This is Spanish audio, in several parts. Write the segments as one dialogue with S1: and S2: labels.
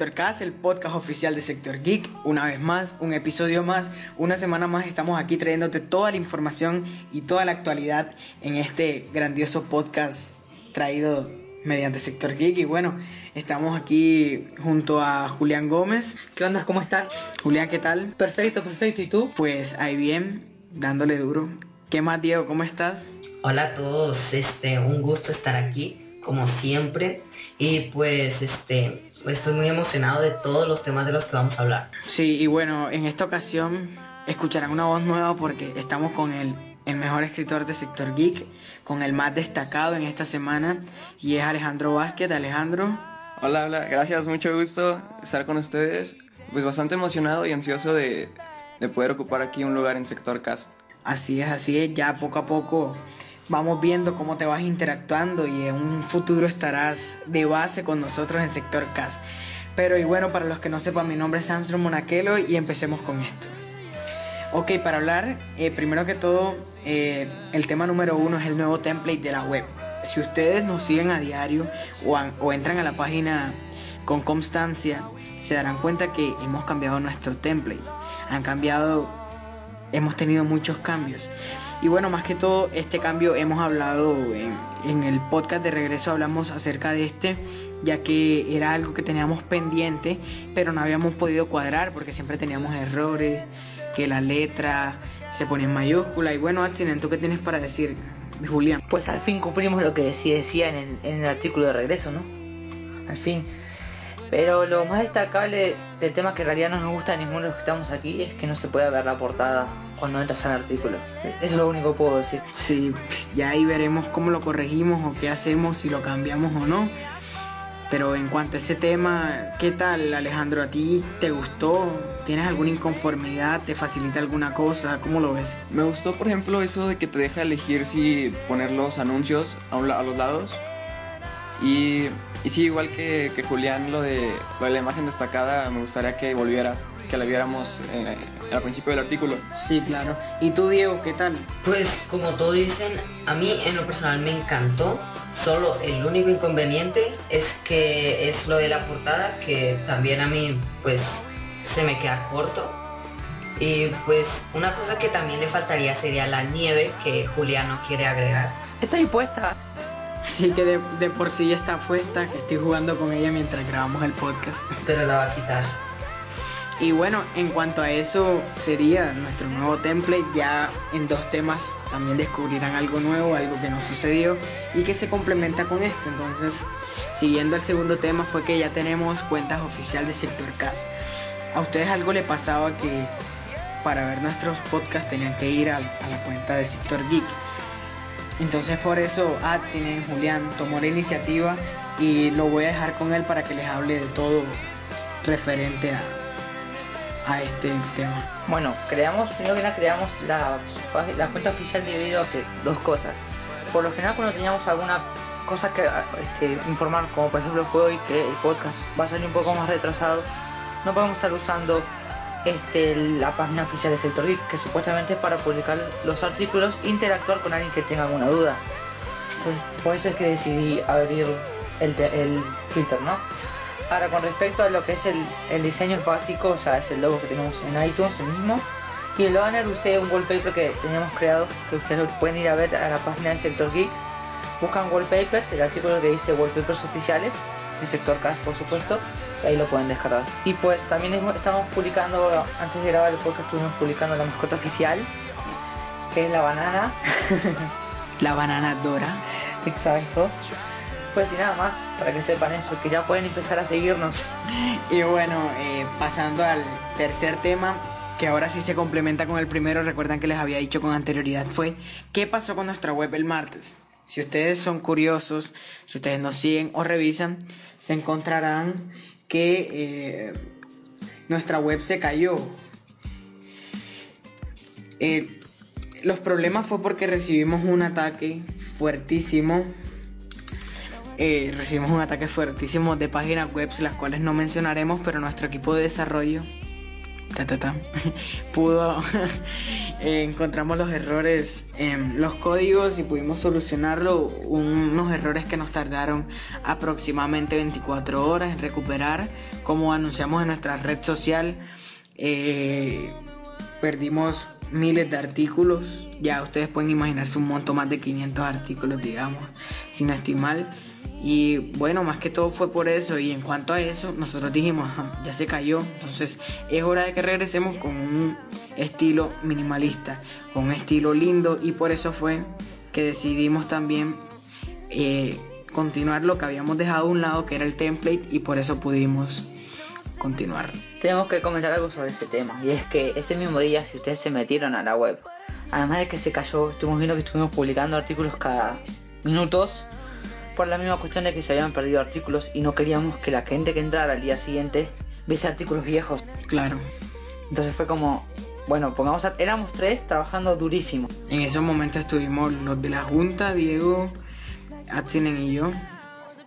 S1: Sector Cast, el podcast oficial de Sector Geek. Una vez más, un episodio más, una semana más estamos aquí trayéndote toda la información y toda la actualidad en este grandioso podcast traído mediante Sector Geek. Y bueno, estamos aquí junto a Julián Gómez.
S2: ¿Qué onda? ¿Cómo están?
S1: Julián, ¿qué tal?
S2: Perfecto, perfecto. ¿Y tú?
S1: Pues ahí bien, dándole duro. ¿Qué más, Diego? ¿Cómo estás?
S3: Hola a todos, este, un gusto estar aquí, como siempre. Y pues, este, estoy muy emocionado de todos los temas de los que vamos a hablar.
S1: Sí, y bueno, en esta ocasión escucharán una voz nueva porque estamos con el, el mejor escritor de Sector Geek, con el más destacado en esta semana, y es Alejandro Vázquez. Alejandro.
S4: Hola, hola, gracias, mucho gusto estar con ustedes. Pues bastante emocionado y ansioso de, de poder ocupar aquí un lugar en Sector Cast.
S1: Así es, así es, ya poco a poco vamos viendo cómo te vas interactuando y en un futuro estarás de base con nosotros en Sector Cast. Pero y bueno, para los que no sepan, mi nombre es Armstrong Monaquelo y empecemos con esto. Ok, para hablar, eh, primero que todo, eh, el tema número uno es el nuevo template de la web. Si ustedes nos siguen a diario o, o entran a la página con constancia, se darán cuenta que hemos cambiado nuestro template. Han cambiado, hemos tenido muchos cambios. Y bueno, más que todo, este cambio hemos hablado en, el podcast de regreso, hablamos acerca de este, ya que era algo que teníamos pendiente, pero no habíamos podido cuadrar porque siempre teníamos errores, que la letra se pone en mayúscula. Y bueno, Atsinen, ¿tú qué tienes para decir, Julián?
S2: Pues al fin cumplimos lo que decía, decía en el artículo de regreso, ¿no? Al fin. Pero lo más destacable del tema que en realidad no nos gusta a ninguno de los que estamos aquí es que no se puede ver la portada cuando entras al artículo. Eso es lo único que puedo decir.
S1: Sí, ya ahí veremos cómo lo corregimos o qué hacemos, si lo cambiamos o no. Pero en cuanto a ese tema, ¿qué tal Alejandro? ¿A ti te gustó? ¿Tienes alguna inconformidad? ¿Te facilita alguna cosa? ¿Cómo lo ves?
S4: Me gustó, por ejemplo, eso de que te deja elegir si poner los anuncios a, un la- a los lados. Y, y sí, igual que, que Julián, lo de, lo de la imagen destacada, me gustaría que volviera, que la viéramos eh, al principio del artículo.
S1: Sí, claro. ¿Y tú, Diego, qué tal?
S3: Pues, como todos dicen, a mí en lo personal me encantó. Solo el único inconveniente es que es lo de la portada, que también a mí, pues, se me queda corto. Y pues, una cosa que también le faltaría sería la nieve que Julián no quiere agregar.
S2: Está impuesta.
S1: Sí, que de, de por sí ya está puesta, que estoy jugando con ella mientras grabamos el podcast.
S3: Pero la va a quitar.
S1: Y bueno, en cuanto a eso sería nuestro nuevo template. Ya en dos temas también descubrirán algo nuevo, algo que no sucedió y que se complementa con esto. Entonces, siguiendo el segundo tema fue que ya tenemos cuentas oficial de Sector Cast. ¿A ustedes algo le pasaba que para ver nuestros podcasts tenían que ir a, a la cuenta de Sector Geek? Entonces por eso Atsinen, Julián tomó la iniciativa y lo voy a dejar con él para que les hable de todo referente a, a este tema.
S2: Bueno, creamos, primero que nada creamos la, cuenta oficial a que dos cosas. Por lo general cuando teníamos alguna cosa que este, informar, como por ejemplo fue hoy que el podcast va a salir un poco más retrasado, no podemos estar usando este, la página oficial de Sector Geek, que supuestamente es para publicar los artículos, interactuar con alguien que tenga alguna duda. Entonces, por eso es que decidí abrir el, el Twitter, ¿no? Ahora, con respecto a lo que es el, el diseño básico, o sea, es el logo que tenemos en iTunes, el mismo. Y el banner usé un wallpaper que teníamos creado, que ustedes pueden ir a ver a la página de Sector Geek. Buscan wallpapers, el artículo que dice wallpapers oficiales. el sector CAS, por supuesto, ahí lo pueden descargar. Y pues también estamos publicando, antes de grabar el podcast, estuvimos publicando la mascota oficial, que es la banana.
S1: la banana Dora.
S2: Exacto. Pues y nada más, para que sepan eso, que ya pueden empezar a seguirnos.
S1: Y bueno, eh, pasando al tercer tema, que ahora sí se complementa con el primero, recuerdan que les había dicho con anterioridad, fue ¿qué pasó con nuestra web el martes? Si ustedes son curiosos, si ustedes nos siguen o revisan, se encontrarán que eh, nuestra web se cayó. Eh, los problemas fue porque recibimos un ataque fuertísimo eh, recibimos un ataque fuertísimo de páginas web, las cuales no mencionaremos, pero nuestro equipo de desarrollo pudo eh, encontramos los errores en los códigos y pudimos solucionarlo. Unos errores que nos tardaron aproximadamente 24 horas en recuperar. Como anunciamos en nuestra red social eh, perdimos miles de artículos ya ustedes pueden imaginarse un monto más de 500 artículos digamos sin estimar y bueno, más que todo fue por eso. Y en cuanto a eso, nosotros dijimos, ya se cayó. Entonces es hora de que regresemos con un estilo minimalista, con un estilo lindo. Y por eso fue que decidimos también eh, continuar lo que habíamos dejado a un lado, que era el template. Y por eso pudimos continuar.
S2: Tenemos que comentar algo sobre este tema. Y es que ese mismo día, si ustedes se metieron a la web, además de que se cayó, estuvimos viendo que estuvimos publicando artículos cada minutos por la misma cuestión de que se habían perdido artículos y no queríamos que la gente que entrara al día siguiente viese artículos viejos.
S1: Claro.
S2: Entonces fue como, bueno, pongamos, a, éramos tres trabajando durísimo.
S1: En esos momentos estuvimos los de la Junta, Diego, Atsinen y yo.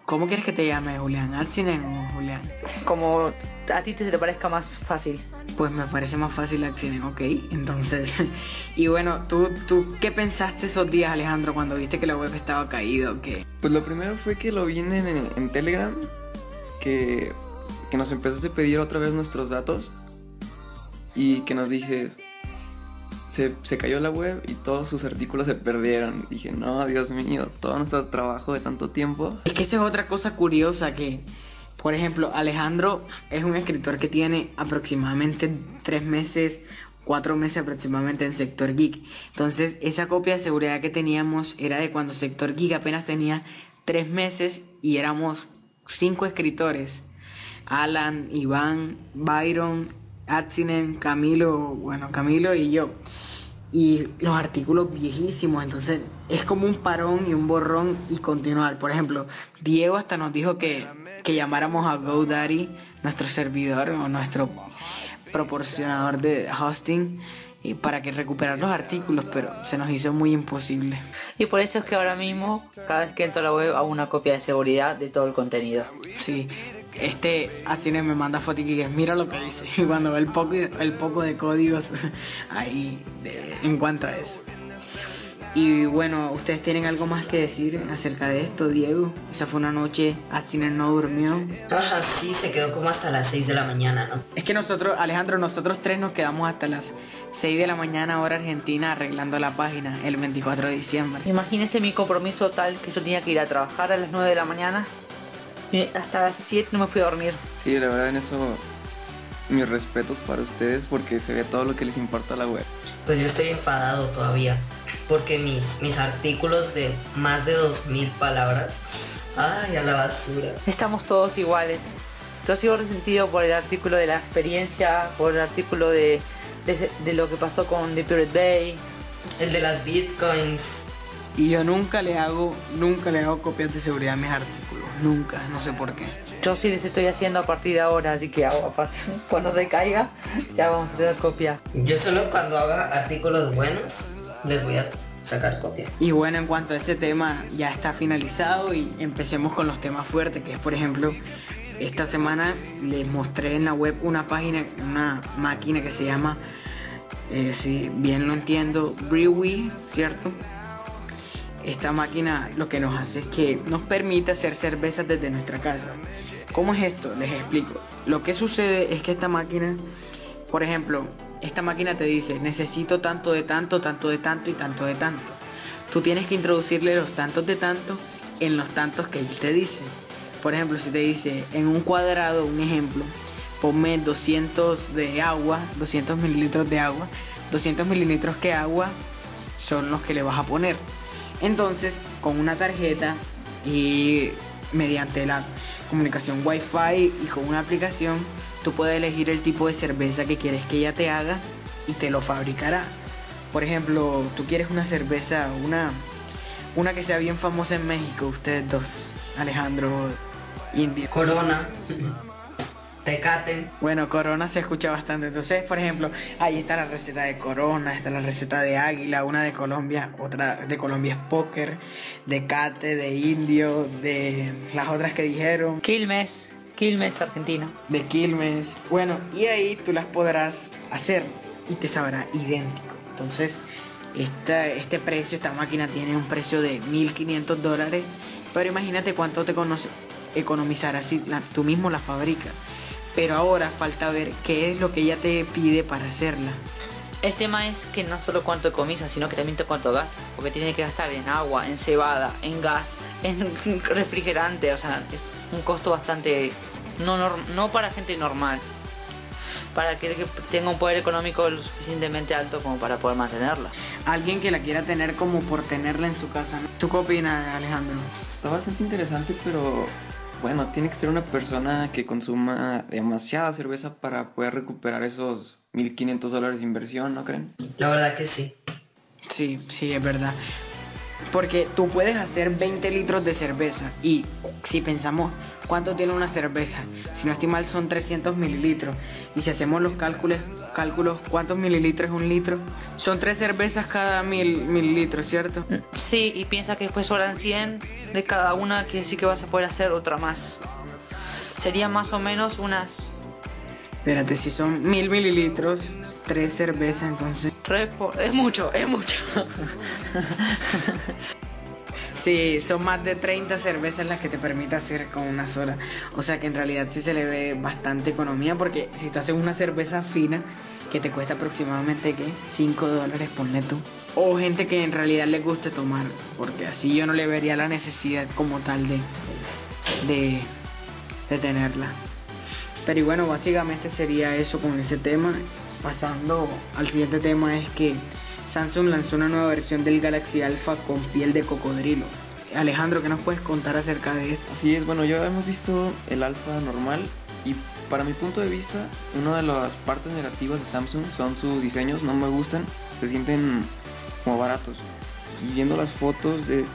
S1: ¿Cómo quieres que te llame, Julián? ¿Atsinen o Julián?
S2: Como a ti te, te parezca más fácil.
S1: Pues me parece más fácil Atsinen, ok. Entonces, y bueno, ¿tú, ¿tú qué pensaste esos días, Alejandro, cuando viste que la web estaba caído? ¿Qué?
S4: Pues lo primero fue que lo vi en, en, Telegram, que, que nos empezaste a pedir otra vez nuestros datos y que nos dije, se, se, cayó la web y todos sus artículos se perdieron. Dije, no, Dios mío, todo nuestro trabajo de tanto tiempo.
S1: Es que eso es otra cosa curiosa que, por ejemplo, Alejandro es un escritor que tiene aproximadamente tres meses cuatro meses aproximadamente en Sector Geek. Entonces, esa copia de seguridad que teníamos era de cuando Sector Geek apenas tenía tres meses y éramos cinco escritores. Alan, Iván, Byron, Atsinen, Camilo, bueno, Camilo y yo. Y los artículos viejísimos, entonces es como un parón y un borrón y continuar. Por ejemplo, Diego hasta nos dijo que, que llamáramos a GoDaddy, nuestro servidor o nuestro proporcionador de hosting y para que recuperar los artículos, pero se nos hizo muy imposible.
S2: Y por eso es que ahora mismo, cada vez que entro a la web, hago una copia de seguridad de todo el contenido.
S1: Sí, este Asine me manda fotos y que mira lo que dice. Y cuando ve el poco, el poco de códigos ahí en cuanto a eso. Y bueno, ¿ustedes tienen algo más que decir acerca de esto, Diego? Esa fue una noche, Atsiner no durmió.
S3: Ah, sí, se quedó como hasta las 6 de la mañana, ¿no?
S1: Es que nosotros, Alejandro, nosotros tres nos quedamos hasta las 6 de la mañana hora argentina arreglando la página el 24 de diciembre.
S2: Imagínense mi compromiso tal que yo tenía que ir a trabajar a las 9 de la mañana hasta las 7 no me fui a dormir.
S4: Sí, la verdad en eso mis respetos para ustedes porque se ve todo lo que les importa a la web.
S3: Pues yo estoy enfadado todavía porque mis, mis artículos de más de 2.000 palabras, ay, a la basura.
S2: Estamos todos iguales. Yo sigo resentido por el artículo de la experiencia, por el artículo de, de, lo que pasó con The Pirate Bay.
S3: El de las bitcoins.
S1: Y yo nunca le hago, nunca le hago copias de seguridad a mis artículos. Nunca, no sé por qué.
S2: Yo sí les estoy haciendo a partir de ahora, así que hago cuando se caiga, ya vamos a tener copia.
S3: Yo solo cuando haga artículos buenos les voy a sacar copia.
S1: Y bueno, en cuanto a ese tema ya está finalizado y empecemos con los temas fuertes, que es por ejemplo, esta semana les mostré en la web una página, una máquina que se llama, eh, si bien lo entiendo, Brewy, ¿cierto? Esta máquina lo que nos hace es que nos permite hacer cervezas desde nuestra casa. ¿Cómo es esto? Les explico. Lo que sucede es que esta máquina, por ejemplo, esta máquina te dice, necesito tanto de tanto, tanto de tanto y tanto de tanto. Tú tienes que introducirle los tantos de tanto en los tantos que él te dice. Por ejemplo, si te dice en un cuadrado, un ejemplo, ponme 200 de agua, 200 mililitros de agua, 200 mililitros que agua son los que le vas a poner. Entonces, con una tarjeta y mediante la comunicación Wi-Fi y con una aplicación, tú puedes elegir el tipo de cerveza que quieres que ella te haga y te lo fabricará. Por ejemplo, tú quieres una cerveza, una, una que sea bien famosa en México, ustedes dos, Alejandro, India.
S3: Corona. Tecate.
S1: Bueno, Corona se escucha bastante. Entonces, por ejemplo, ahí está la receta de Corona, está la receta de Águila, una de Colombia, otra de Colombia es Póker, de Cate, de Indio, de las otras que dijeron,
S2: Quilmes, Quilmes, Argentina.
S1: de Quilmes. Bueno, y ahí tú las podrás hacer y te sabrá idéntico. Entonces, esta, este precio, esta máquina tiene un precio de 1500 dólares. Pero imagínate cuánto te conoce, economizarás si la- tú mismo la fabricas. Pero ahora falta ver qué es lo que ella te pide para hacerla.
S2: El tema es que no solo cuánto economiza, sino que también te cuánto gasta. Porque tiene que gastar en agua, en cebada, en gas, en refrigerante. O sea, es un costo bastante. No, no para gente normal. Para que que tenga un poder económico lo suficientemente alto como para poder mantenerla.
S1: Alguien que la quiera tener como por tenerla en su casa. ¿Tú qué opinas, Alejandro?
S4: Está bastante interesante, pero bueno, tiene que ser una persona que consuma demasiada cerveza para poder recuperar esos 1500 dólares de inversión, ¿no creen?
S3: La verdad que sí.
S1: Sí, sí, es verdad. Porque tú puedes hacer 20 litros de cerveza y si pensamos cuánto tiene una cerveza, si no estoy mal son 300 mililitros y si hacemos los cálculos, cálculos cuántos mililitros es un litro, son tres cervezas cada mil mililitros, ¿cierto?
S2: Sí, y piensa que después sobran 100 de cada una, que sí que vas a poder hacer otra más. Sería más o menos unas
S1: Espérate, si son mil mililitros, tres cervezas, entonces...
S2: 3 por... Es mucho, es mucho.
S1: Sí, son más de 30 cervezas las que te permite hacer con una sola. O sea que en realidad sí se le ve bastante economía porque si tú haces una cerveza fina que te cuesta aproximadamente, ¿qué? 5 dólares, ponle tú. O gente que en realidad le guste tomar, porque así yo no le vería la necesidad como tal de, de, de tenerla. Pero y bueno, básicamente sería eso con ese tema. Pasando al siguiente tema es que Samsung lanzó una nueva versión del Galaxy Alpha con piel de cocodrilo. Alejandro, ¿qué nos puedes contar acerca de esto?
S4: Así es, bueno, ya hemos visto el alfa normal y para mi punto de vista, una de las partes negativas de Samsung son sus diseños, no me gustan, se sienten como baratos. Y viendo las fotos de,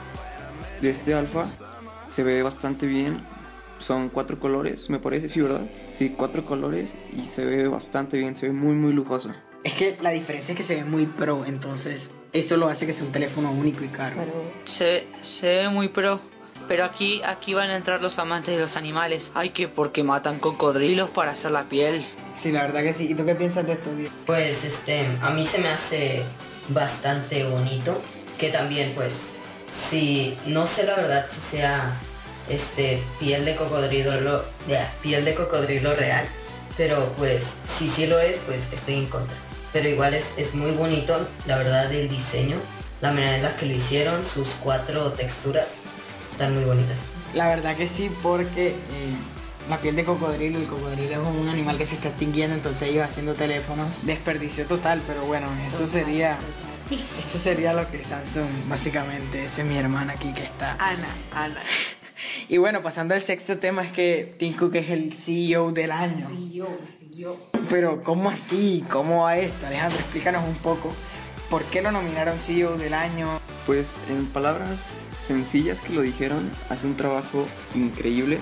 S4: de este alfa, se ve bastante bien. Son cuatro colores, me parece, sí, ¿verdad? Sí, cuatro colores y se ve bastante bien, se ve muy, muy lujoso.
S1: Es que la diferencia es que se ve muy pro, entonces eso lo hace que sea un teléfono único y caro.
S2: Se, se ve muy pro. Pero aquí, aquí van a entrar los amantes de los animales. Ay, que porque matan cocodrilos para hacer la piel.
S1: Sí, la verdad que sí. ¿Y tú qué piensas de esto, Diego?
S3: Pues este, a mí se me hace bastante bonito. Que también pues, si no sé la verdad si sea este piel de cocodrilo, ya, piel de cocodrilo real. Pero pues, si sí lo es, pues estoy en contra. Pero igual es, es muy bonito, la verdad, el diseño, la manera en la que lo hicieron, sus cuatro texturas, están muy bonitas.
S1: La verdad que sí, porque eh, la piel de cocodrilo, el cocodrilo es un animal que se está extinguiendo, entonces ellos haciendo teléfonos, desperdicio total, pero bueno, eso sería, eso sería lo que Samsung, básicamente, esa es mi hermana aquí que está.
S2: Ana, Ana.
S1: Y bueno, pasando al sexto tema es que Tim Cook es el CEO del año. Pero ¿cómo así? ¿Cómo va esto? Alejandro, explícanos un poco. ¿Por qué lo nominaron CEO del año?
S4: Pues en palabras sencillas que lo dijeron, hace un trabajo increíble.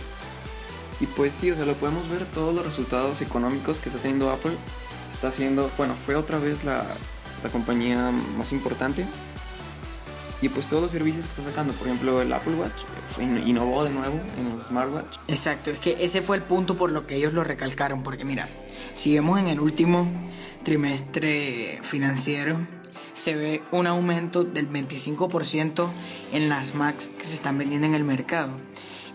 S4: Y pues sí, o sea, lo podemos ver todos los resultados económicos que está teniendo Apple. Está haciendo, bueno, fue otra vez la, la compañía más importante. Y pues todos los servicios que está sacando, por ejemplo el Apple Watch, fue- innovó de nuevo en los smartwatch.
S1: Exacto, es que ese fue el punto por lo que ellos lo recalcaron, porque mira, si vemos en el último trimestre financiero, se ve un aumento del 25% en las Macs que se están vendiendo en el mercado.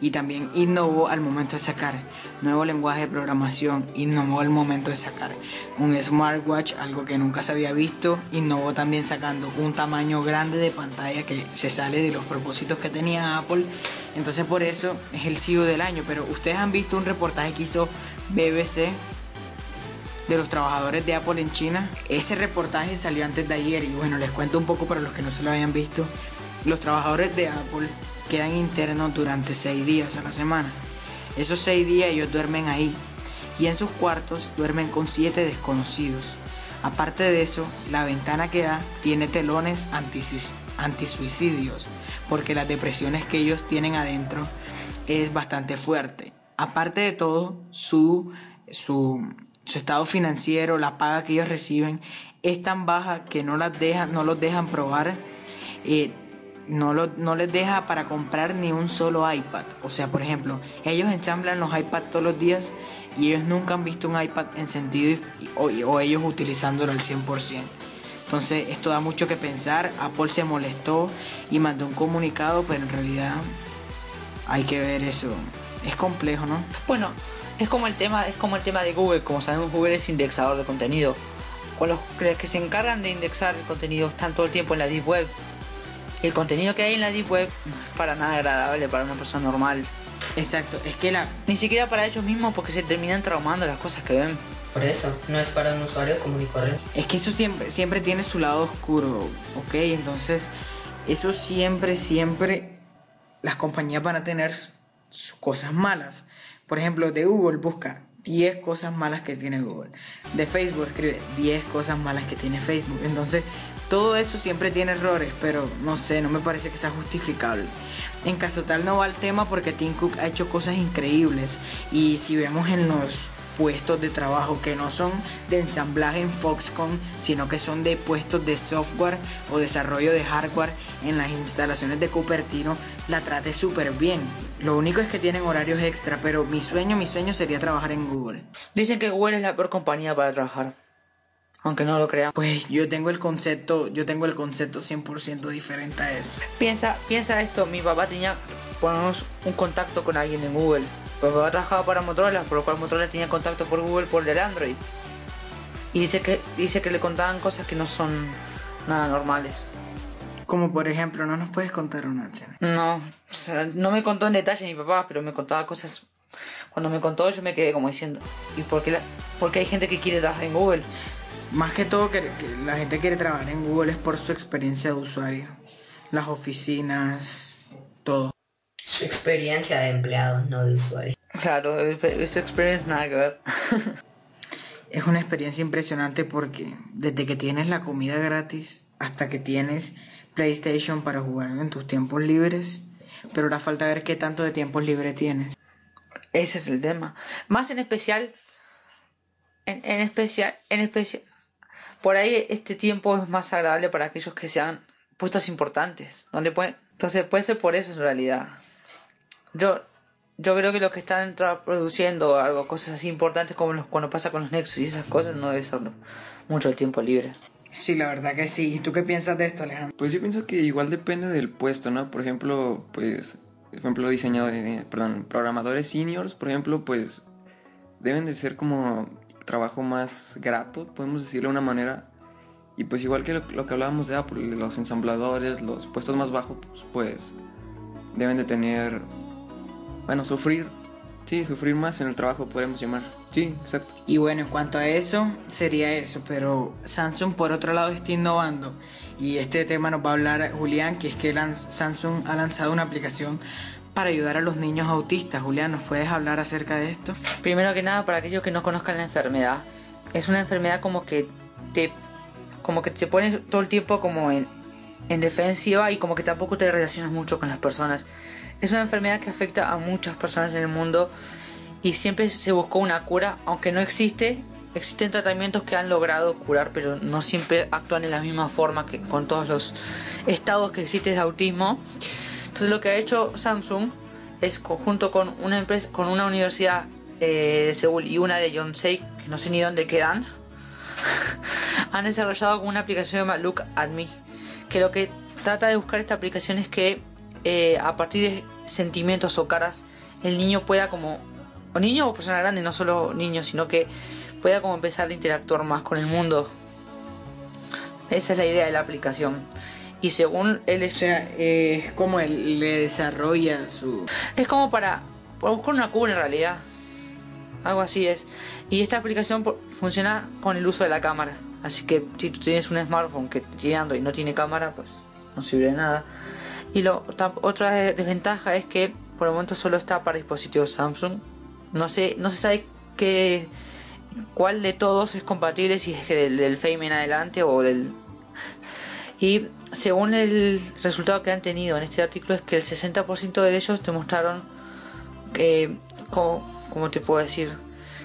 S1: Y también innovó al momento de sacar nuevo lenguaje de programación, innovó al momento de sacar un smartwatch, algo que nunca se había visto, innovó también sacando un tamaño grande de pantalla que se sale de los propósitos que tenía Apple. Entonces por eso es el CEO del año, pero ustedes han visto un reportaje que hizo BBC de los trabajadores de Apple en China. Ese reportaje salió antes de ayer y bueno, les cuento un poco para los que no se lo hayan visto. Los trabajadores de Apple quedan internos durante seis días a la semana. Esos seis días ellos duermen ahí y en sus cuartos duermen con siete desconocidos. Aparte de eso, la ventana que da tiene telones antisuicidios porque las depresiones que ellos tienen adentro es bastante fuerte. Aparte de todo, su, su su estado financiero, la paga que ellos reciben es tan baja que no las dejan, no los dejan probar, eh, no, no les deja para comprar ni un solo iPad. O sea, por ejemplo, ellos ensamblan los iPads todos los días y ellos nunca han visto un iPad encendido o, o ellos utilizándolo al 100%. Entonces esto da mucho que pensar. Apple se molestó y mandó un comunicado, pero en realidad hay que ver eso. Es complejo, ¿no?
S2: Bueno, es como el tema, es como el tema de Google, como sabemos Google es indexador de contenido. Con los que se encargan de indexar el contenido están todo el tiempo en la Deep Web. El contenido que hay en la Deep Web no es para nada agradable para una persona normal.
S1: Exacto, es que la...
S2: Ni siquiera para ellos mismos porque se terminan traumando las cosas que ven.
S3: Por eso, no es para un usuario común y corriente.
S1: Es que eso siempre, siempre tiene su lado oscuro, ¿ok? Entonces, eso siempre, siempre las compañías van a tener sus cosas malas. Por ejemplo, de Google busca 10 cosas malas que tiene Google. De Facebook escribe 10 cosas malas que tiene Facebook. Entonces, todo eso siempre tiene errores, pero no sé, no me parece que sea justificable. En caso tal no va el tema porque Tim Cook ha hecho cosas increíbles y si vemos en los puestos de trabajo que no son de ensamblaje en Foxconn, sino que son de puestos de software o desarrollo de hardware en las instalaciones de Cupertino, la trate súper bien. Lo único es que tienen horarios extra, pero mi sueño, mi sueño sería trabajar en Google.
S2: Dicen que Google es la peor compañía para trabajar. Aunque no lo crea.
S1: Pues yo tengo el concepto, yo tengo el concepto 100% diferente a eso.
S2: Piensa, piensa esto, mi papá tenía ponemos un contacto con alguien en Google. Mi papá trabajaba para Motorola, por lo cual Motorola tenía contacto por Google por el Android. Y dice que dice que le contaban cosas que no son nada normales.
S1: Como por ejemplo, ¿no nos puedes contar una acción?
S2: No, o sea, no me contó en detalle mi papá, pero me contaba cosas. Cuando me contó, yo me quedé como diciendo, ¿y por qué, la... porque hay gente que quiere trabajar en Google?
S1: Más que todo, que, que la gente quiere trabajar en Google es por su experiencia de usuario. Las oficinas, todo.
S3: Su experiencia de empleado, no de usuario.
S2: Claro, esa experiencia nada que ver.
S1: es una experiencia impresionante porque desde que tienes la comida gratis hasta que tienes PlayStation para jugar en tus tiempos libres, pero ahora falta ver qué tanto de tiempos libres tienes.
S2: Ese es el tema. Más en especial, en, en especial, en especial, por ahí este tiempo es más agradable para aquellos que sean puestos importantes, donde pueden, entonces puede ser por eso en realidad. Yo, yo creo que los que están produciendo algo, cosas así importantes como los, cuando pasa con los Nexus y esas cosas, no debe ser mucho el tiempo libre.
S1: Sí, la verdad que sí. ¿Y tú qué piensas de esto, Alejandro?
S4: Pues yo pienso que igual depende del puesto, ¿no? Por ejemplo, pues, por ejemplo, diseñadores, perdón, programadores seniors, por ejemplo, pues, deben de ser como trabajo más grato, podemos decirlo de una manera. Y pues igual que lo, lo que hablábamos de Apple, los ensambladores, los puestos más bajos, pues, pues deben de tener, bueno, sufrir, sí, sufrir más en el trabajo, podemos llamar. Sí, exacto.
S1: Y bueno, en cuanto a eso, sería eso, pero Samsung por otro lado está innovando. Y este tema nos va a hablar Julián, que es que Samsung ha lanzado una aplicación para ayudar a los niños autistas. Julián, ¿nos puedes hablar acerca de esto?
S2: Primero que nada, para aquellos que no conozcan la enfermedad, es una enfermedad como que te, como que te pone todo el tiempo como en, en defensiva y como que tampoco te relacionas mucho con las personas. Es una enfermedad que afecta a muchas personas en el mundo y siempre se buscó una cura, aunque no existe. Existen tratamientos que han logrado curar, pero no siempre actúan en la misma forma que con todos los estados que existen de autismo. Entonces lo que ha hecho Samsung es junto con una empresa, con una universidad eh, de Seúl y una de Yonsei, que no sé ni dónde quedan, han desarrollado una aplicación llamada Look at Me, que lo que trata de buscar esta aplicación es que eh, a partir de sentimientos o caras el niño pueda como, o niño o persona grande, no solo niño, sino que pueda como empezar a interactuar más con el mundo. Esa es la idea de la aplicación. Y según él
S1: O
S2: es,
S1: sea, eh, es como él le desarrolla su...
S2: es como para, para buscar una cura en realidad. Algo así es. Y esta aplicación por- funciona con el uso de la cámara. Así que si tú tienes un smartphone que tiene Android y no tiene cámara, pues no sirve de nada. Y lo, otra de- desventaja es que por el momento solo está para dispositivos Samsung. No sé, no se sabe qué, cuál de todos es compatible, si es que del, del Fame en adelante o del... Y según el resultado que han tenido en este artículo es que el 60% de ellos demostraron que, como, ¿cómo te puedo decir?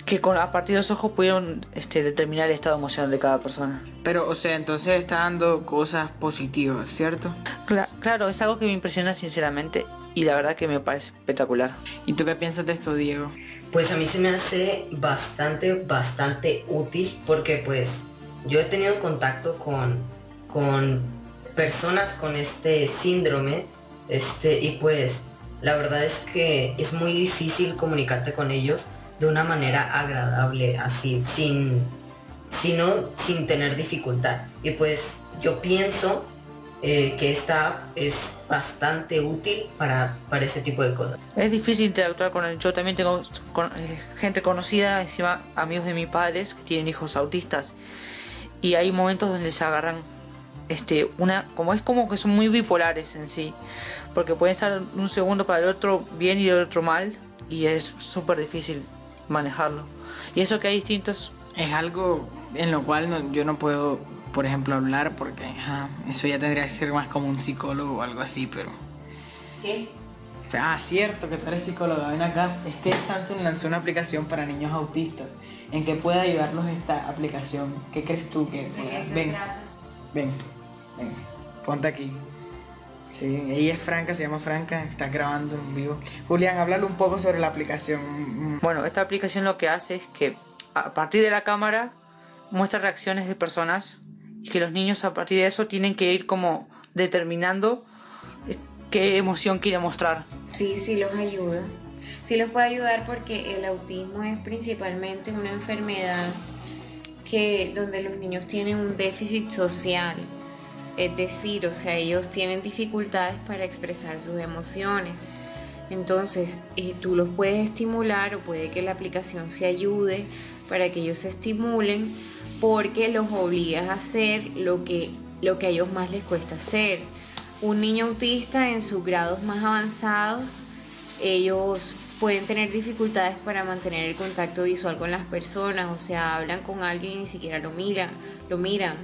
S2: Que con, a partir de los ojos pudieron este, determinar el estado emocional de cada persona.
S1: Pero, o sea, entonces está dando cosas positivas, ¿cierto?
S2: Cla- claro, es algo que me impresiona sinceramente y la verdad que me parece espectacular.
S1: ¿Y tú qué piensas de esto, Diego?
S3: Pues a mí se me hace bastante, bastante útil porque pues yo he tenido contacto con, con personas con este síndrome este, y pues la verdad es que es muy difícil comunicarte con ellos de una manera agradable, así, sin, sino sin tener dificultad. Y pues yo pienso eh, que esta app es bastante útil para, para ese tipo de cosas.
S2: Es difícil interactuar con él. Yo también tengo eh, gente conocida, encima amigos de mis padres que tienen hijos autistas. Y hay momentos donde se agarran este una como es como que son muy bipolares en sí porque pueden estar un segundo para el otro bien y el otro mal y es súper difícil manejarlo y eso que hay distintos
S1: Es algo en lo cual no- yo no puedo, por ejemplo, hablar porque eso ya tendría que ser más como un psicólogo o algo así, pero...
S2: ¿Qué?
S1: Ah, cierto que tú eres psicóloga. Ven acá. Es que Samsung lanzó una aplicación para niños autistas. ¿En qué puede ayudarlos esta aplicación? ¿Qué crees tú que? Ven, ven, Ponte aquí. Sí, ella es Franca, se llama Franca, está grabando en vivo. Julián, háblale un poco sobre la aplicación.
S2: Bueno, esta aplicación lo que hace es que a partir de la cámara muestra reacciones de personas y que los niños a partir de eso tienen que ir como determinando eh, qué emoción quiere mostrar.
S5: Sí, sí los ayuda. Sí los puede ayudar porque el autismo es principalmente una enfermedad que donde los niños tienen un déficit social. Es decir, o sea, ellos tienen dificultades para expresar sus emociones. Entonces, eh, tú los puedes estimular o puede que la aplicación se ayude para que ellos se estimulen porque los obligas a hacer lo que, lo que a ellos más les cuesta hacer. Un niño autista en sus grados más avanzados, ellos pueden tener dificultades para mantener el contacto visual con las personas, o sea, hablan con alguien y ni siquiera lo miran, lo miran.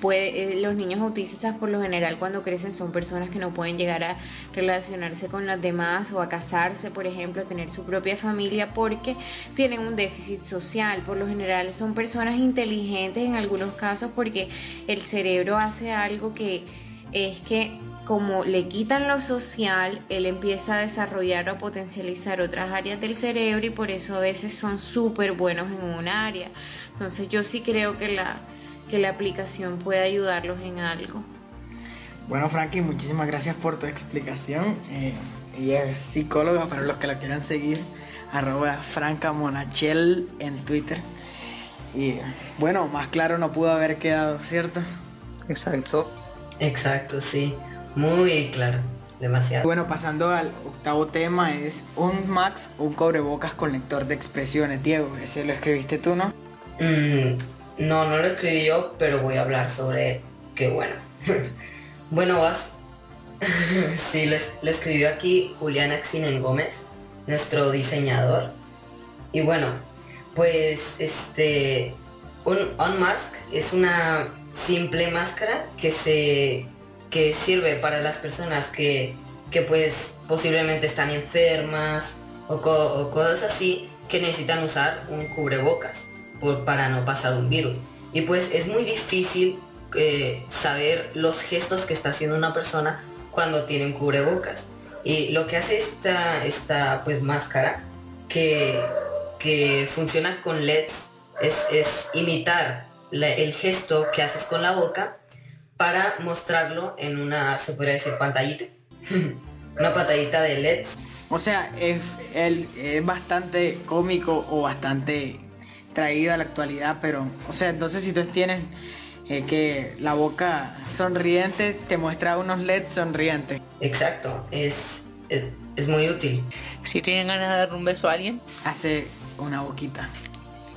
S5: Puede, eh, los niños autistas por lo general cuando crecen son personas que no pueden llegar a relacionarse con las demás o a casarse, por ejemplo, a tener su propia familia porque tienen un déficit social. Por lo general son personas inteligentes en algunos casos porque el cerebro hace algo que es que como le quitan lo social, él empieza a desarrollar o a potencializar otras áreas del cerebro y por eso a veces son súper buenos en un área. Entonces yo sí creo que la, que la aplicación puede ayudarlos en algo.
S1: Bueno, Frankie, muchísimas gracias por tu explicación. Eh, ella es psicóloga, para los que la quieran seguir, arroba Franca Monachel en Twitter. Y bueno, más claro no pudo haber quedado, ¿cierto?
S2: Exacto.
S3: Exacto, sí. Muy claro. Demasiado.
S1: Bueno, pasando al octavo tema, es un Max, un cobrebocas con lector de expresiones. Diego, ese lo escribiste tú, ¿no?
S3: Mm, no, no lo escribí yo, pero voy a hablar sobre él. Qué bueno. bueno, vas. sí, lo, es- lo escribió aquí Julián Axinen Gómez, nuestro diseñador. Y bueno, pues este. Un Unmask es una simple máscara que se. que sirve para las personas que. que pues posiblemente están enfermas o cosas así que necesitan usar un cubrebocas por, para no pasar un virus. Y pues es muy difícil eh, saber los gestos que está haciendo una persona cuando tiene un cubrebocas. Y lo que hace esta, esta pues máscara que, que funciona con LEDs es, es imitar el gesto que haces con la boca para mostrarlo en una, se podría decir, pantallita. una pantallita de LEDs
S1: O sea, es, él, es bastante cómico o bastante traído a la actualidad, pero, o sea, entonces si tú tienes eh, que la boca sonriente te muestra unos LEDs sonrientes.
S3: Exacto, es, es, es muy útil.
S2: Si tienen ganas de dar un beso a alguien,
S1: Hace una boquita.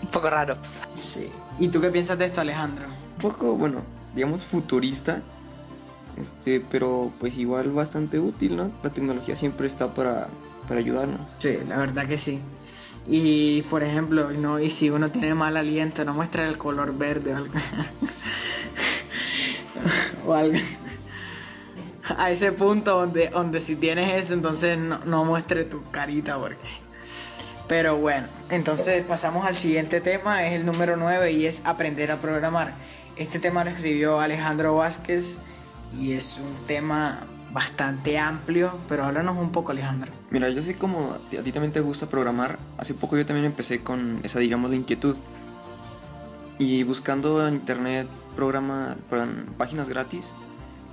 S2: un poco raro.
S1: Sí. ¿Y tú qué piensas de esto, Alejandro?
S4: Un poco, bueno, digamos futurista, este, pero pues igual bastante útil, ¿no? La tecnología siempre está para, para ayudarnos.
S1: Sí, la verdad que sí. Y por ejemplo, no, y si uno tiene mal aliento, no muestra el color verde o algo. o algo. A ese punto donde, donde si tienes eso, entonces no, no muestre tu carita porque. Pero bueno, entonces pasamos al siguiente tema, es el número 9 y es aprender a programar. Este tema lo escribió Alejandro Vázquez y es un tema bastante amplio, pero háblanos un poco Alejandro.
S4: Mira, yo sé como a ti también te gusta programar. Hace poco yo también empecé con esa, digamos, la inquietud. Y buscando en internet programa, páginas gratis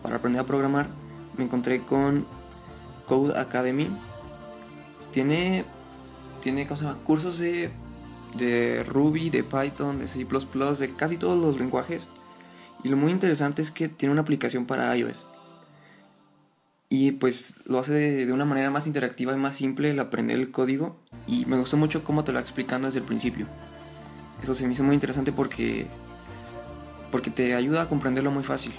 S4: para aprender a programar, me encontré con Code Academy. Tiene, tiene ¿cómo se llama? cursos de, de Ruby, de Python, de C++, de casi todos los lenguajes. Y lo muy interesante es que tiene una aplicación para iOS. Y pues lo hace de, una manera más interactiva y más simple el aprender el código. Y me gustó mucho cómo te lo explicando desde el principio. Eso se me hizo muy interesante porque, porque te ayuda a comprenderlo muy fácil.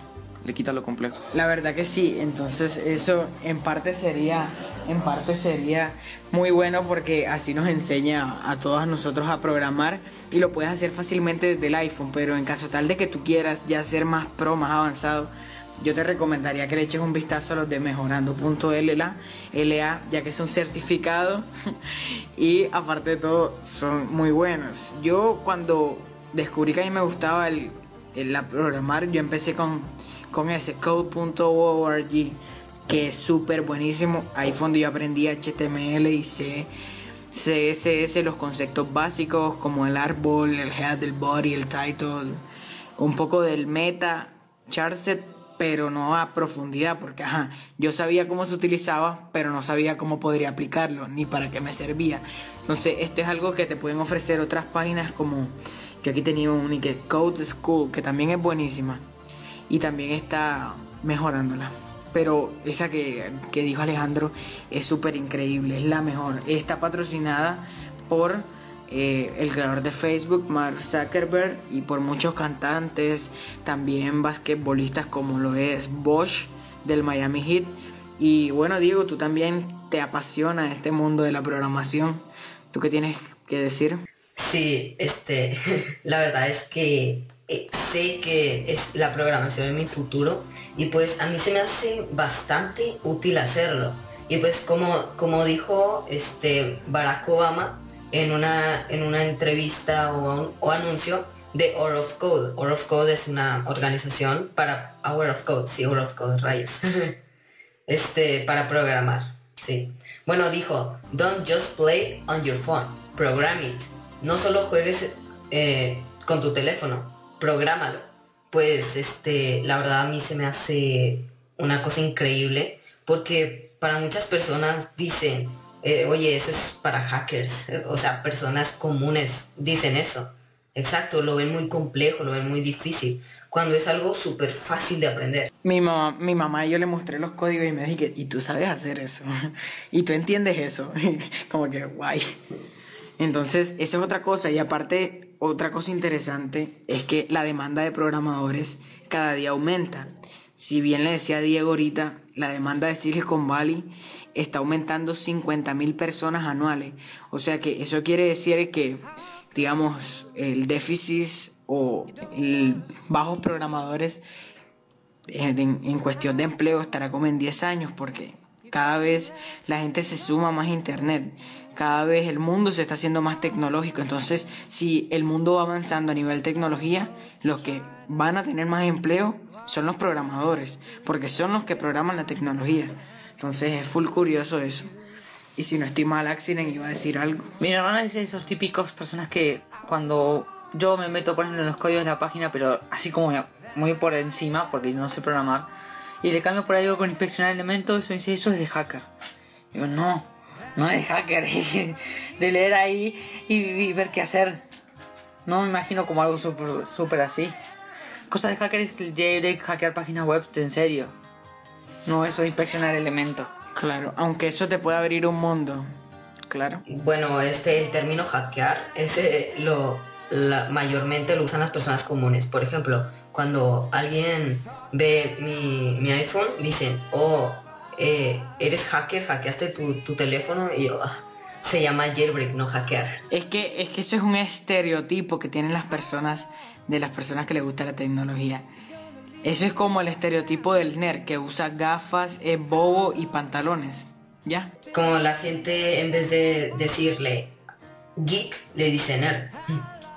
S4: Le quita lo complejo.
S1: La verdad que sí, entonces eso en parte sería, en parte sería muy bueno porque así nos enseña a todos nosotros a programar y lo puedes hacer fácilmente desde el iPhone, pero en caso tal de que tú quieras ya ser más pro, más avanzado, yo te recomendaría que le eches un vistazo a los de mejorando.la, LA, ya que son certificados y aparte de todo son muy buenos. Yo cuando descubrí que a mí me gustaba el, el la programar, yo empecé con, con ese code.org que es súper buenísimo. Ahí fue donde yo aprendí HTML y. CSS, los conceptos básicos como el árbol, el head, el body, el title, un poco del meta, charset, pero no a profundidad, porque ajá, yo sabía cómo se utilizaba, pero no sabía cómo podría aplicarlo, ni para qué me servía. Entonces, esto es algo que te pueden ofrecer otras páginas como que aquí teníamos un que Code School, que también es buenísima y también está mejorándola. Pero esa que, que dijo Alejandro es súper increíble, es la mejor. Está patrocinada por eh, el creador de Facebook, Mark Zuckerberg, y por muchos cantantes, también basquetbolistas como lo es Bosch del Miami Heat. Y bueno, Diego, tú también te apasiona este mundo de la programación. ¿Tú qué tienes que decir?
S3: Sí, este, la verdad es que eh, sé que es la programación en mi futuro y pues a mí se me hace bastante útil hacerlo. Y pues como, como dijo este Barack Obama en una, en una entrevista o, o anuncio de Hour of Code. Hour of Code es una organización para Hour of Code, sí, Hour of Code, rayos. este, para programar, sí. Bueno, dijo, don't just play on your phone, program it. No solo juegues eh, con tu teléfono, prográmalo. Pues este, la verdad a mí se me hace una cosa increíble porque para muchas personas dicen, eh, oye, eso es para hackers, o sea, personas comunes dicen eso. Exacto, lo ven muy complejo, lo ven muy difícil, cuando es algo súper fácil de aprender.
S1: Mi mamá, mi mamá, yo le mostré los códigos y me dije, y tú sabes hacer eso, y tú entiendes eso, como que guay. Entonces, eso es otra cosa, y aparte, otra cosa interesante es que la demanda de programadores cada día aumenta. Si bien le decía Diego ahorita, la demanda de Silicon Valley está aumentando 50 mil personas anuales. O sea que eso quiere decir que, digamos, el déficit o el bajos programadores en, en, cuestión de empleo estará como en 10 años porque cada vez la gente se suma más a internet. Cada vez el mundo se está haciendo más tecnológico. Entonces, si el mundo va avanzando a nivel tecnología, los que van a tener más empleo son los programadores, porque son los que programan la tecnología. Entonces es full curioso eso. Y si no estoy mal, Accident iba a decir algo.
S2: Mi hermano es de esos típicos personas que cuando yo me meto, por ejemplo, en los códigos de la página, pero así como muy por encima, porque no sé programar, y le cambio por algo con inspeccionar elementos, eso dice, eso es de hacker. Digo, no, no de hacker, de leer ahí y, y ver qué hacer. No me imagino como algo súper super así. Cosa de hacker es jailbreak, hackear páginas web en serio. No eso de inspeccionar elementos.
S1: Claro, aunque eso te puede abrir un mundo. Claro.
S3: Bueno, este el término hackear, ese lo la- mayormente lo usan las personas comunes. Por ejemplo, cuando alguien ve mi, mi iPhone, dicen, oh, eh, eres hacker, hackeaste tu, tu teléfono y yo, "Ah, se llama jailbreak, no hackear.
S1: Es que, es que eso es un estereotipo que tienen las personas, de las personas que les gusta la tecnología. Eso es como el estereotipo del nerd que usa gafas, es bobo y pantalones. ¿Ya?
S3: Como la gente en vez de decirle geek, le dice nerd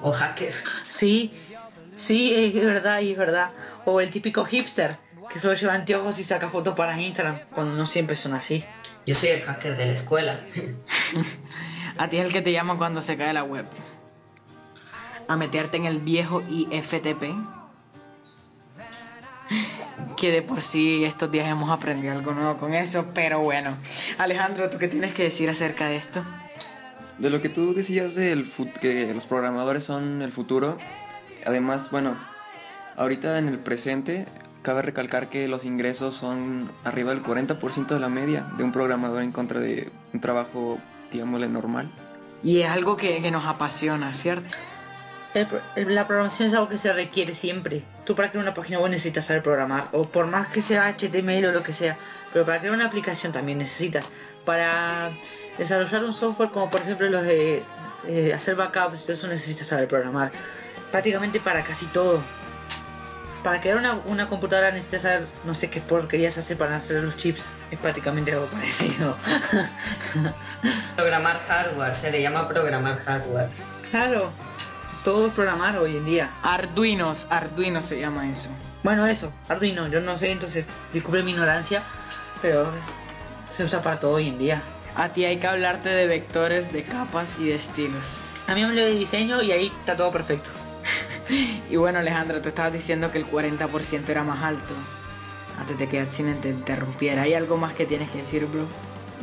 S3: o hacker.
S2: Sí, sí, es verdad, y es verdad. O el típico hipster, que solo lleva anteojos y saca fotos para Instagram, cuando no siempre son así.
S3: Yo soy el hacker de la escuela.
S1: A ti es el que te llama cuando se cae la web. A meterte en el viejo IFTP. Que de por sí estos días hemos aprendido algo nuevo con eso, pero bueno. Alejandro, ¿tú qué tienes que decir acerca de esto?
S4: De lo que tú decías del fut- que los programadores son el futuro, además, bueno, ahorita en el presente cabe recalcar que los ingresos son arriba del 40% de la media de un programador en contra de un trabajo, digámosle, normal.
S1: Y es algo que, que nos apasiona, ¿cierto?
S2: El la programación es algo que se requiere siempre. Tú para crear una página web necesitas saber programar, o por más que sea HTML o lo que sea, pero para crear una aplicación también necesitas. Para desarrollar un software como por ejemplo los de eh, hacer backups, eso necesitas saber programar. Prácticamente para casi todo. Para crear una, una computadora necesitas saber, no sé qué porquerías hacer para hacer los chips. Es prácticamente algo parecido.
S3: Programar hardware, se le llama programar hardware.
S2: claro, todo es programar hoy en día.
S1: Arduinos, Arduino se llama eso.
S2: Bueno, eso, Arduino, yo no sé, entonces disculpe mi ignorancia, pero se usa para todo hoy en día.
S1: A ti hay que hablarte de vectores, de capas y de estilos.
S2: A mí me hablé de diseño y ahí está todo perfecto.
S1: Y bueno, Alejandro, tú estabas diciendo que el 40% era más alto. Antes de que Atsinen te interrumpiera, ¿hay algo más que tienes que decir, bro?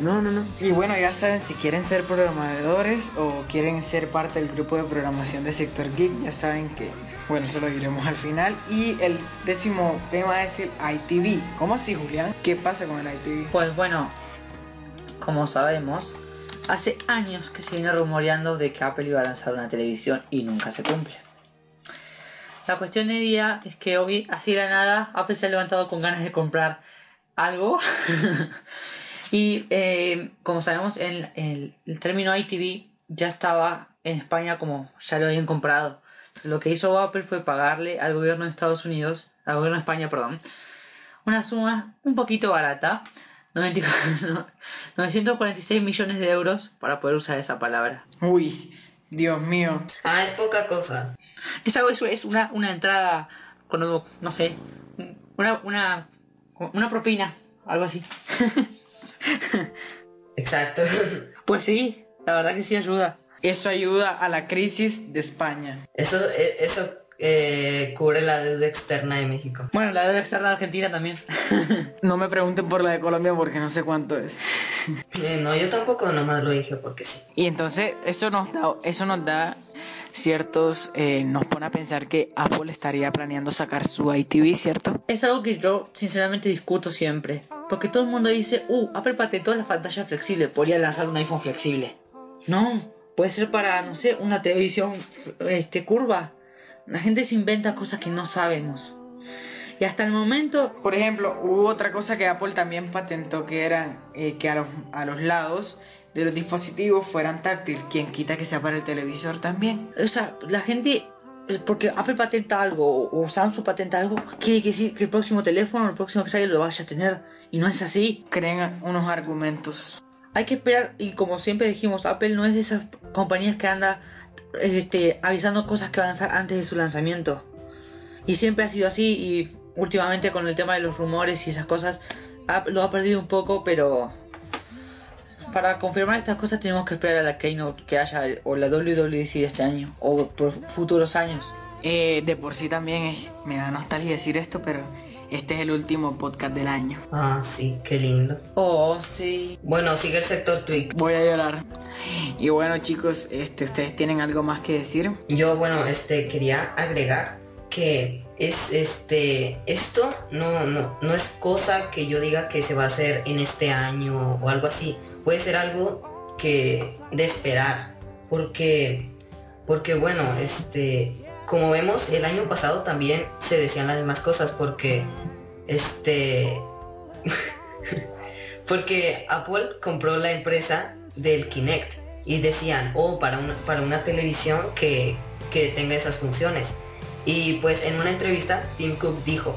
S4: No, no, no.
S1: Y bueno, ya saben, si quieren ser programadores o quieren ser parte del grupo de programación de Sector Geek, ya saben que, bueno, eso lo diremos al final. Y el décimo tema es el ITV. ¿Cómo así, Julián? ¿Qué pasa con el ITV?
S2: Pues bueno, como sabemos, hace años que se viene rumoreando de que Apple iba a lanzar una televisión y nunca se cumple. La cuestión de día es que hoy, así de la nada, Apple se ha levantado con ganas de comprar algo. y eh, como sabemos, el, el- el término ITV ya estaba en España como ya lo habían comprado. Entonces, lo que hizo Apple fue pagarle al gobierno de Estados Unidos, al gobierno de España, perdón, una suma un poquito barata, 94 946 millones de euros para poder usar esa palabra.
S1: Uy, Dios mío.
S3: Ah, es poca cosa.
S2: Es algo, es- es una, una entrada con, algo, no sé, una, una, una propina, algo así.
S3: Exacto.
S2: Pues sí, la verdad que sí ayuda.
S1: Eso ayuda a la crisis de España.
S3: Eso, eh, eso eh, cubre la deuda externa de México.
S2: Bueno, la deuda externa de Argentina también.
S1: No me pregunten por la de Colombia porque no sé cuánto es.
S3: Eh, no, yo tampoco nomás lo dije porque sí.
S1: Y entonces eso nos da, eso nos da ciertos, eh, nos pone a pensar que Apple estaría planeando sacar su ITV, ¿cierto?
S2: Es algo que yo sinceramente discuto siempre. Porque todo el mundo dice, uh, Apple patentó la pantalla flexible, podría lanzar un iPhone flexible. No, puede ser para, no sé, una televisión este, curva. La gente se inventa cosas que no sabemos. Y hasta el momento,
S1: Por ejemplo, hubo otra cosa que Apple también patentó que era eh, que a los, a los lados de los dispositivos fueran táctil. Quien quita que sea para el televisor también.
S2: o sea, la gente, eh, porque Apple patenta algo o Samsung patenta algo, quiere decir que el próximo teléfono, el próximo que salga lo vaya a tener. Y no es así.
S1: Creen unos argumentos.
S2: Hay que esperar, y como siempre dijimos, Apple no es de esas compañías que anda este, avisando cosas que van a lanzar antes de su lanzamiento. Y siempre ha sido así, y últimamente con el tema de los rumores y esas cosas, ha- lo ha perdido un poco, pero para confirmar estas cosas tenemos que esperar a la Keynote que haya, o la WWDC de este año, o por futuros años.
S1: Eh, de por sí también es- me da nostalgia decir esto, pero este es el último podcast del año.
S3: Ah, sí, qué lindo.
S2: Oh, sí.
S3: Bueno, sigue el sector Twig.
S1: Voy a llorar. Y bueno, chicos, este, ¿ustedes tienen algo más que decir?
S3: Yo, bueno, este, quería agregar que es este esto no, no, no es cosa que yo diga que se va a hacer en este año o algo así. Puede ser algo que de esperar. Porque porque bueno, este como vemos el año pasado también se decían las mismas cosas porque este porque Apple compró la empresa del Kinect y decían, "Oh, para una para una televisión que que tenga esas funciones." Y pues en una entrevista Tim Cook dijo,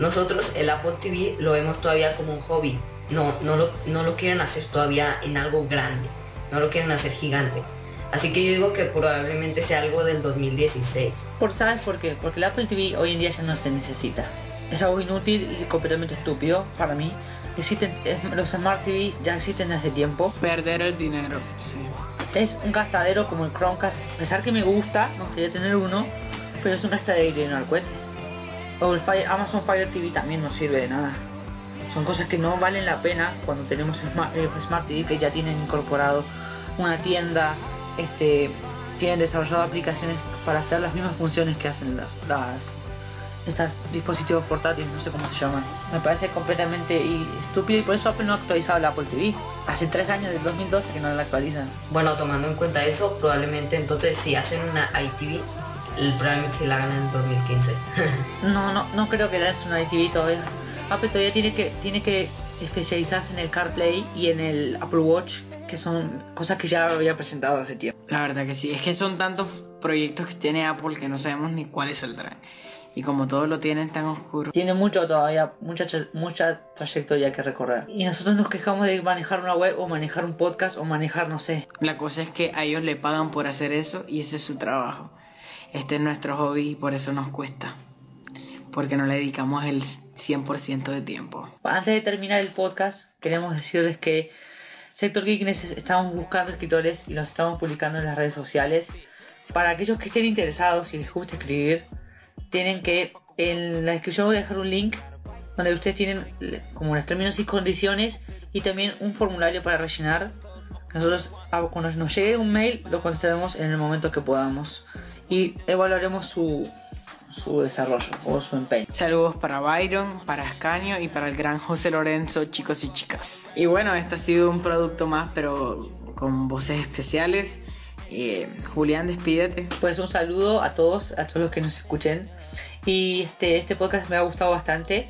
S3: nosotros el Apple TV lo vemos todavía como un hobby, no, no, lo, no lo quieren hacer todavía en algo grande, no lo quieren hacer gigante. Así que yo digo que probablemente sea algo del 2016.
S2: Por, ¿Sabes por qué? Porque el Apple TV hoy en día ya no se necesita. Es algo inútil y completamente estúpido para mí. Existen, los Smart TV ya existen hace tiempo.
S1: Perder el dinero, sí.
S2: Es un gastadero como el Chromecast. A pesar que me gusta, no quería tener uno, pero es un gastadero de dinero al cohete. O el Fire, Amazon Fire TV también no sirve de nada. Son cosas que no valen la pena cuando tenemos Smart, eh, Smart TV que ya tienen incorporado una tienda, este, tienen desarrollado aplicaciones para hacer las mismas funciones que hacen las, las estos dispositivos portátiles, no sé cómo se llaman. Me parece completamente estúpido y por eso Apple no ha actualizado la Apple TV. Hace tres años, del 2012, que no la actualizan.
S3: Bueno, tomando en cuenta eso, probablemente entonces si hacen una iTV, probablemente la ganan en 2015.
S2: no, no, no creo que lance una ITV todavía. Apple todavía tiene que, tiene que especializarse en el CarPlay y en el Apple Watch, que son cosas que ya había presentado hace tiempo.
S1: La verdad que sí, es que son tantos proyectos que tiene Apple que no sabemos ni cuáles saldrán. Y como todos lo tienen tan oscuro.
S2: Tiene mucho todavía, mucha, mucha trayectoria que recorrer. Y nosotros nos quejamos de manejar una web o manejar un podcast o manejar, no sé.
S1: La cosa es que a ellos le pagan por hacer eso y ese es su trabajo. Este es nuestro hobby y por eso nos cuesta. Porque no le dedicamos el 100% de tiempo.
S2: Antes de terminar el podcast, queremos decirles que Sector Geek estamos buscando escritores y los estamos publicando en las redes sociales. Para aquellos que estén interesados y les guste escribir, tienen que en la descripción voy a dejar un link donde ustedes tienen como los términos y condiciones y también un formulario para rellenar. Nosotros cuando nos llegue un mail lo contestaremos en el momento que podamos y evaluaremos su, su desarrollo o su empeño.
S1: Saludos para Byron, para Ascanio y para el gran José Lorenzo, chicos y chicas. Y bueno, este ha sido un producto más, pero con voces especiales. Eh, Julián, despídete.
S2: Pues un saludo a todos, a todos los que nos escuchen. Y este, este podcast me ha gustado bastante,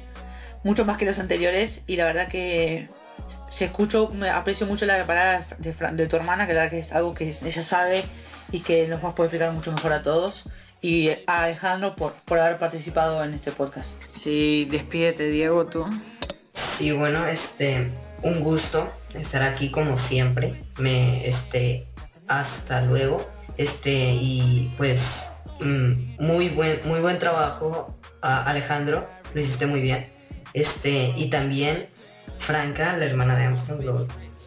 S2: mucho más que los anteriores. Y la verdad que se escucho, me aprecio mucho la palabra de, de tu hermana, que la verdad que es algo que ella sabe y que nos va a poder explicar mucho mejor a todos. Y a Alejandro por, por haber participado en este podcast.
S1: Sí, despídete Diego, tú.
S3: Sí, bueno, este, un gusto estar aquí como siempre. Me, este, hasta luego. Este, y pues, mm, muy buen, muy buen trabajo, Alejandro. Lo hiciste muy bien. Este, y también Franca, la hermana de Armstrong, lo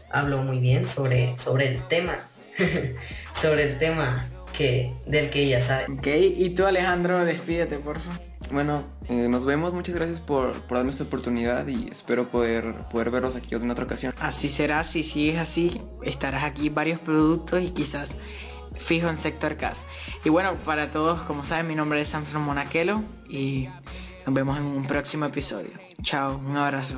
S3: habló muy bien sobre, sobre el tema. sobre el tema que, del que ella sabe.
S1: Ok, y tú Alejandro, despídete, por favor.
S4: Bueno, eh, nos vemos, muchas gracias por, por darme esta oportunidad y espero poder, poder verlos aquí en otra ocasión.
S1: Así será, si sigues así, estarás aquí varios productos y quizás fijo en Sector Cas. Y bueno, para todos, como saben, mi nombre es Samson Monaquelo y nos vemos en un próximo episodio. Chao, un abrazo.